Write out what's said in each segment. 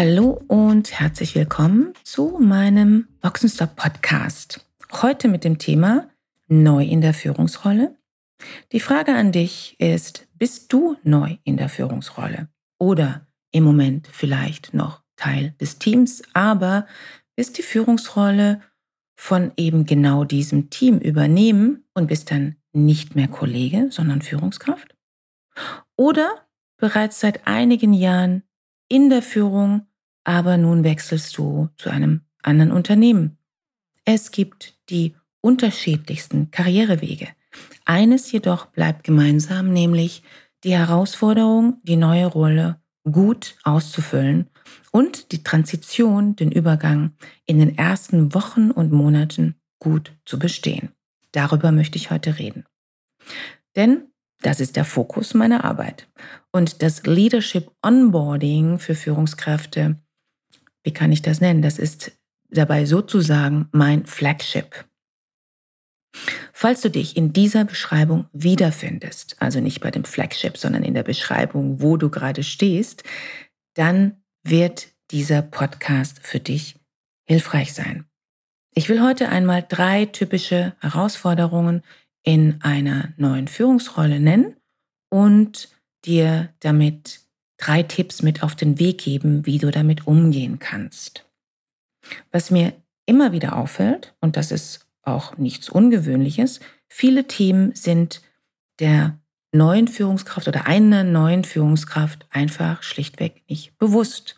Hallo und herzlich willkommen zu meinem Boxenstop Podcast. Heute mit dem Thema Neu in der Führungsrolle. Die Frage an dich ist, bist du neu in der Führungsrolle oder im Moment vielleicht noch Teil des Teams, aber bist die Führungsrolle von eben genau diesem Team übernehmen und bist dann nicht mehr Kollege, sondern Führungskraft? Oder bereits seit einigen Jahren in der Führung aber nun wechselst du zu einem anderen Unternehmen. Es gibt die unterschiedlichsten Karrierewege. Eines jedoch bleibt gemeinsam, nämlich die Herausforderung, die neue Rolle gut auszufüllen und die Transition, den Übergang in den ersten Wochen und Monaten gut zu bestehen. Darüber möchte ich heute reden. Denn das ist der Fokus meiner Arbeit. Und das Leadership Onboarding für Führungskräfte wie kann ich das nennen? Das ist dabei sozusagen mein Flagship. Falls du dich in dieser Beschreibung wiederfindest, also nicht bei dem Flagship, sondern in der Beschreibung, wo du gerade stehst, dann wird dieser Podcast für dich hilfreich sein. Ich will heute einmal drei typische Herausforderungen in einer neuen Führungsrolle nennen und dir damit drei Tipps mit auf den Weg geben, wie du damit umgehen kannst. Was mir immer wieder auffällt, und das ist auch nichts Ungewöhnliches, viele Themen sind der neuen Führungskraft oder einer neuen Führungskraft einfach schlichtweg nicht bewusst.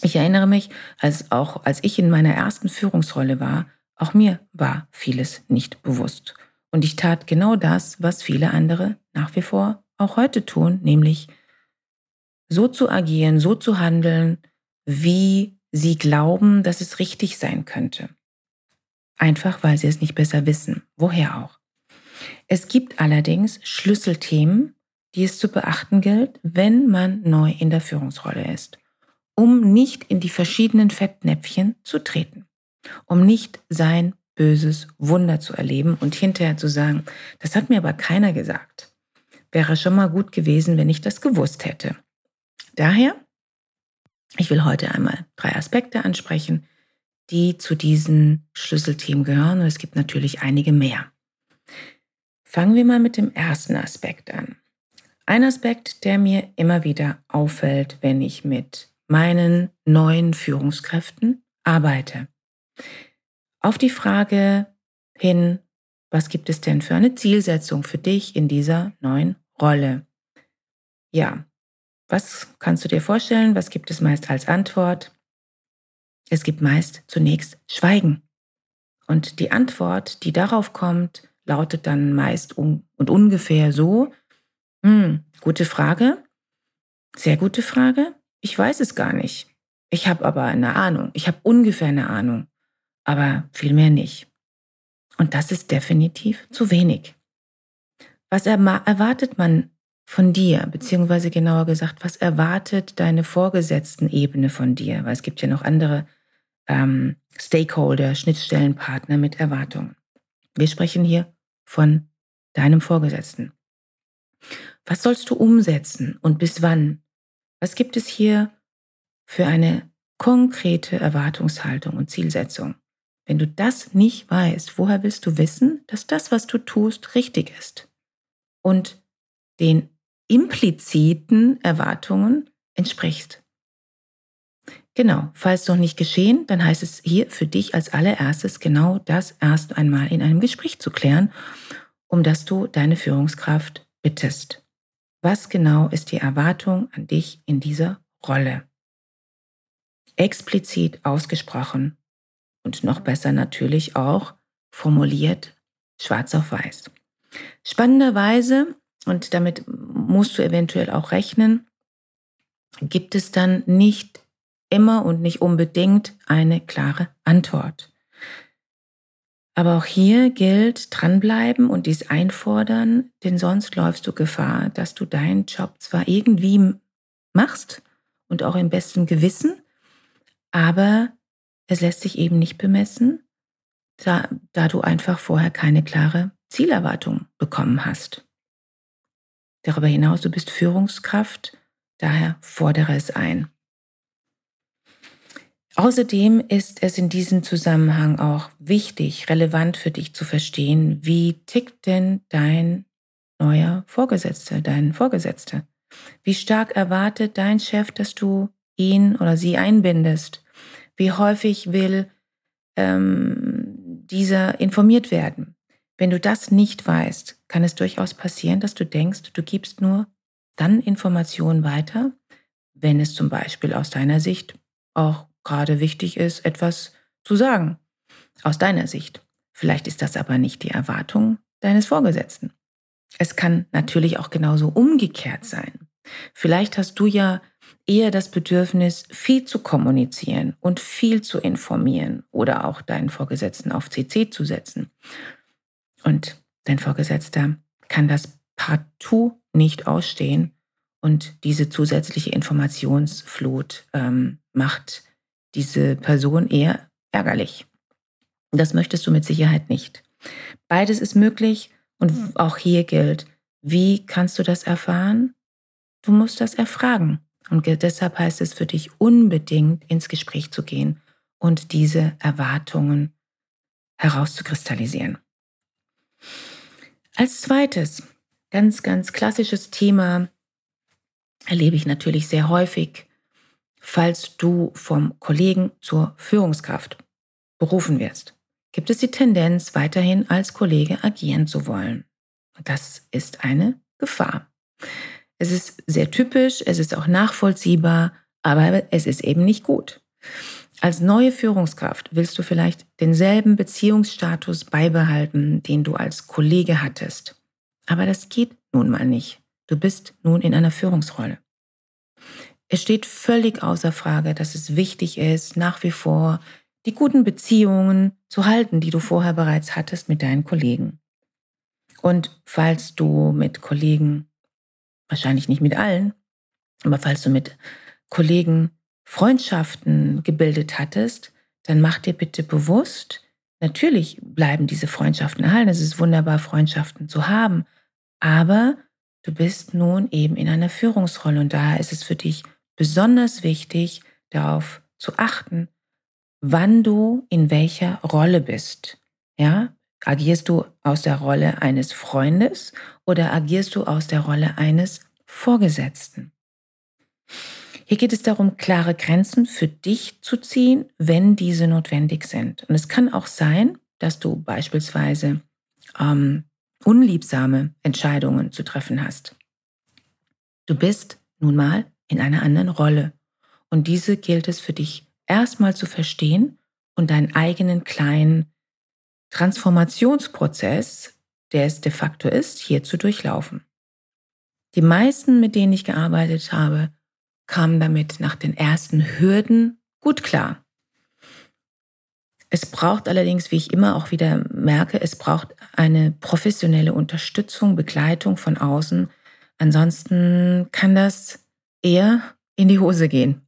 Ich erinnere mich, als auch als ich in meiner ersten Führungsrolle war, auch mir war vieles nicht bewusst. Und ich tat genau das, was viele andere nach wie vor auch heute tun, nämlich so zu agieren, so zu handeln, wie sie glauben, dass es richtig sein könnte. Einfach weil sie es nicht besser wissen. Woher auch. Es gibt allerdings Schlüsselthemen, die es zu beachten gilt, wenn man neu in der Führungsrolle ist, um nicht in die verschiedenen Fettnäpfchen zu treten, um nicht sein böses Wunder zu erleben und hinterher zu sagen, das hat mir aber keiner gesagt. Wäre schon mal gut gewesen, wenn ich das gewusst hätte. Daher, ich will heute einmal drei Aspekte ansprechen, die zu diesen Schlüsselthemen gehören und es gibt natürlich einige mehr. Fangen wir mal mit dem ersten Aspekt an. Ein Aspekt, der mir immer wieder auffällt, wenn ich mit meinen neuen Führungskräften arbeite. Auf die Frage hin, was gibt es denn für eine Zielsetzung für dich in dieser neuen Rolle? Ja, was kannst du dir vorstellen? Was gibt es meist als Antwort? Es gibt meist zunächst Schweigen. Und die Antwort, die darauf kommt, lautet dann meist un und ungefähr so, hm, gute Frage, sehr gute Frage, ich weiß es gar nicht. Ich habe aber eine Ahnung, ich habe ungefähr eine Ahnung, aber viel mehr nicht. Und das ist definitiv zu wenig. Was erwartet man von dir, beziehungsweise genauer gesagt, was erwartet deine vorgesetzten Ebene von dir? Weil es gibt ja noch andere ähm, Stakeholder, Schnittstellenpartner mit Erwartungen. Wir sprechen hier von deinem Vorgesetzten. Was sollst du umsetzen und bis wann? Was gibt es hier für eine konkrete Erwartungshaltung und Zielsetzung? Wenn du das nicht weißt, woher willst du wissen, dass das, was du tust, richtig ist? Und den impliziten Erwartungen entsprichst. Genau, falls noch nicht geschehen, dann heißt es hier für dich als allererstes genau das erst einmal in einem Gespräch zu klären, um das du deine Führungskraft bittest. Was genau ist die Erwartung an dich in dieser Rolle? Explizit ausgesprochen und noch besser natürlich auch formuliert, schwarz auf weiß. Spannenderweise und damit musst du eventuell auch rechnen, gibt es dann nicht immer und nicht unbedingt eine klare Antwort. Aber auch hier gilt dranbleiben und dies einfordern, denn sonst läufst du Gefahr, dass du deinen Job zwar irgendwie machst und auch im besten Gewissen, aber es lässt sich eben nicht bemessen, da, da du einfach vorher keine klare Zielerwartung bekommen hast. Darüber hinaus, du bist Führungskraft, daher fordere es ein. Außerdem ist es in diesem Zusammenhang auch wichtig, relevant für dich zu verstehen, wie tickt denn dein neuer Vorgesetzter, dein Vorgesetzter? Wie stark erwartet dein Chef, dass du ihn oder sie einbindest? Wie häufig will ähm, dieser informiert werden? Wenn du das nicht weißt, kann es durchaus passieren, dass du denkst, du gibst nur dann Informationen weiter, wenn es zum Beispiel aus deiner Sicht auch gerade wichtig ist, etwas zu sagen. Aus deiner Sicht. Vielleicht ist das aber nicht die Erwartung deines Vorgesetzten. Es kann natürlich auch genauso umgekehrt sein. Vielleicht hast du ja eher das Bedürfnis, viel zu kommunizieren und viel zu informieren oder auch deinen Vorgesetzten auf CC zu setzen. Und dein Vorgesetzter kann das partout nicht ausstehen und diese zusätzliche Informationsflut ähm, macht diese Person eher ärgerlich. Das möchtest du mit Sicherheit nicht. Beides ist möglich und auch hier gilt, wie kannst du das erfahren? Du musst das erfragen. Und deshalb heißt es für dich unbedingt ins Gespräch zu gehen und diese Erwartungen herauszukristallisieren. Als zweites, ganz, ganz klassisches Thema erlebe ich natürlich sehr häufig, falls du vom Kollegen zur Führungskraft berufen wirst, gibt es die Tendenz, weiterhin als Kollege agieren zu wollen. das ist eine Gefahr. Es ist sehr typisch, es ist auch nachvollziehbar, aber es ist eben nicht gut. Als neue Führungskraft willst du vielleicht denselben Beziehungsstatus beibehalten, den du als Kollege hattest. Aber das geht nun mal nicht. Du bist nun in einer Führungsrolle. Es steht völlig außer Frage, dass es wichtig ist, nach wie vor die guten Beziehungen zu halten, die du vorher bereits hattest mit deinen Kollegen. Und falls du mit Kollegen, wahrscheinlich nicht mit allen, aber falls du mit Kollegen Freundschaften gebildet hattest, dann mach dir bitte bewusst, natürlich bleiben diese Freundschaften erhalten. Es ist wunderbar, Freundschaften zu haben, aber du bist nun eben in einer Führungsrolle und daher ist es für dich besonders wichtig, darauf zu achten, wann du in welcher Rolle bist. Ja, agierst du aus der Rolle eines Freundes oder agierst du aus der Rolle eines Vorgesetzten? Hier geht es darum, klare Grenzen für dich zu ziehen, wenn diese notwendig sind. Und es kann auch sein, dass du beispielsweise ähm, unliebsame Entscheidungen zu treffen hast. Du bist nun mal in einer anderen Rolle. Und diese gilt es für dich erstmal zu verstehen und deinen eigenen kleinen Transformationsprozess, der es de facto ist, hier zu durchlaufen. Die meisten, mit denen ich gearbeitet habe, kamen damit nach den ersten Hürden gut klar. Es braucht allerdings, wie ich immer auch wieder merke, es braucht eine professionelle Unterstützung, Begleitung von außen. Ansonsten kann das eher in die Hose gehen.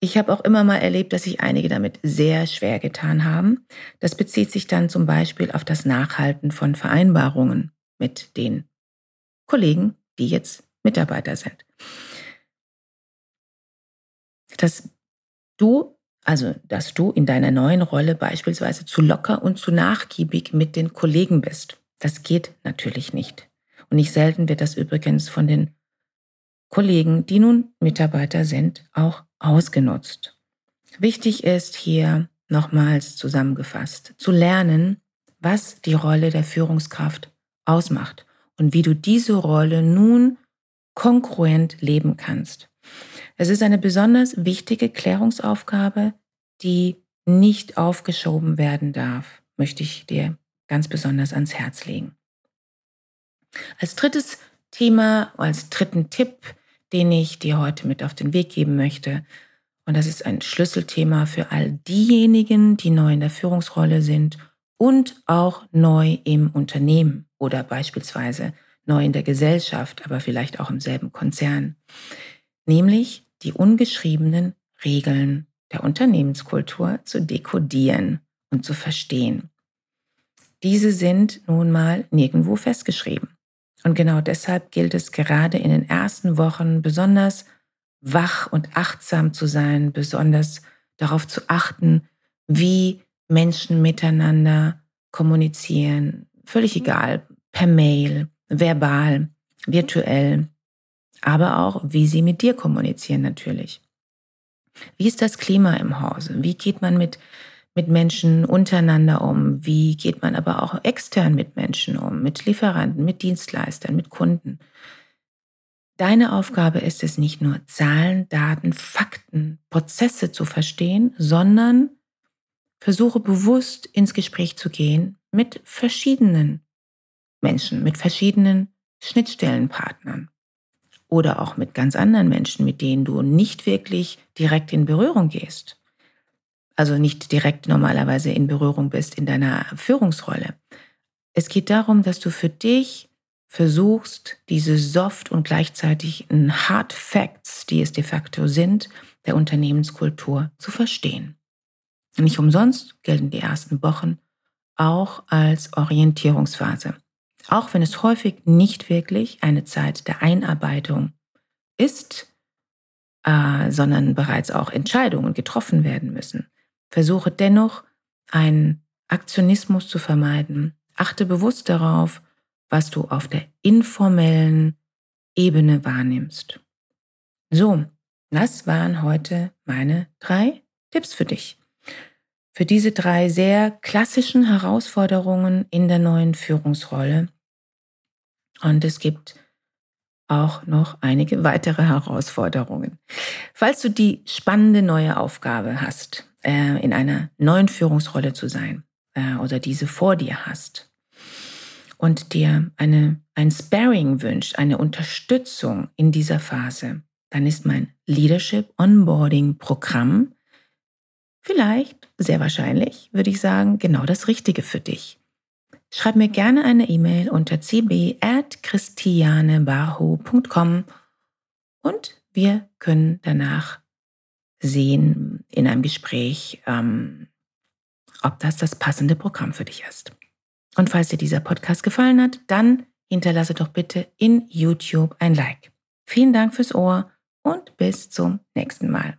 Ich habe auch immer mal erlebt, dass sich einige damit sehr schwer getan haben. Das bezieht sich dann zum Beispiel auf das Nachhalten von Vereinbarungen mit den Kollegen, die jetzt Mitarbeiter sind. Dass du, also dass du in deiner neuen Rolle beispielsweise zu locker und zu nachgiebig mit den Kollegen bist. Das geht natürlich nicht. Und nicht selten wird das übrigens von den Kollegen, die nun Mitarbeiter sind, auch ausgenutzt. Wichtig ist hier nochmals zusammengefasst zu lernen, was die Rolle der Führungskraft ausmacht und wie du diese Rolle nun konkurrent leben kannst. Es ist eine besonders wichtige Klärungsaufgabe, die nicht aufgeschoben werden darf, möchte ich dir ganz besonders ans Herz legen. Als drittes Thema, als dritten Tipp, den ich dir heute mit auf den Weg geben möchte. Und das ist ein Schlüsselthema für all diejenigen, die neu in der Führungsrolle sind und auch neu im Unternehmen oder beispielsweise neu in der Gesellschaft, aber vielleicht auch im selben Konzern. Nämlich die ungeschriebenen Regeln der Unternehmenskultur zu dekodieren und zu verstehen. Diese sind nun mal nirgendwo festgeschrieben. Und genau deshalb gilt es gerade in den ersten Wochen besonders wach und achtsam zu sein, besonders darauf zu achten, wie Menschen miteinander kommunizieren. Völlig egal, per Mail, verbal, virtuell, aber auch, wie sie mit dir kommunizieren natürlich. Wie ist das Klima im Hause? Wie geht man mit mit Menschen untereinander um? Wie geht man aber auch extern mit Menschen um, mit Lieferanten, mit Dienstleistern, mit Kunden? Deine Aufgabe ist es nicht nur Zahlen, Daten, Fakten, Prozesse zu verstehen, sondern versuche bewusst ins Gespräch zu gehen mit verschiedenen Menschen, mit verschiedenen Schnittstellenpartnern oder auch mit ganz anderen Menschen, mit denen du nicht wirklich direkt in Berührung gehst also nicht direkt normalerweise in Berührung bist in deiner Führungsrolle. Es geht darum, dass du für dich versuchst, diese Soft und gleichzeitig Hard Facts, die es de facto sind, der Unternehmenskultur zu verstehen. Nicht umsonst gelten die ersten Wochen auch als Orientierungsphase. Auch wenn es häufig nicht wirklich eine Zeit der Einarbeitung ist, äh, sondern bereits auch Entscheidungen getroffen werden müssen. Versuche dennoch, einen Aktionismus zu vermeiden. Achte bewusst darauf, was du auf der informellen Ebene wahrnimmst. So, das waren heute meine drei Tipps für dich. Für diese drei sehr klassischen Herausforderungen in der neuen Führungsrolle. Und es gibt auch noch einige weitere Herausforderungen. Falls du die spannende neue Aufgabe hast, äh, in einer neuen Führungsrolle zu sein äh, oder diese vor dir hast und dir eine, ein Sparring wünscht, eine Unterstützung in dieser Phase, dann ist mein Leadership Onboarding Programm vielleicht, sehr wahrscheinlich, würde ich sagen, genau das Richtige für dich. Schreib mir gerne eine E-Mail unter cb.christianebarho.com und wir können danach sehen in einem Gespräch, ähm, ob das das passende Programm für dich ist. Und falls dir dieser Podcast gefallen hat, dann hinterlasse doch bitte in YouTube ein Like. Vielen Dank fürs Ohr und bis zum nächsten Mal.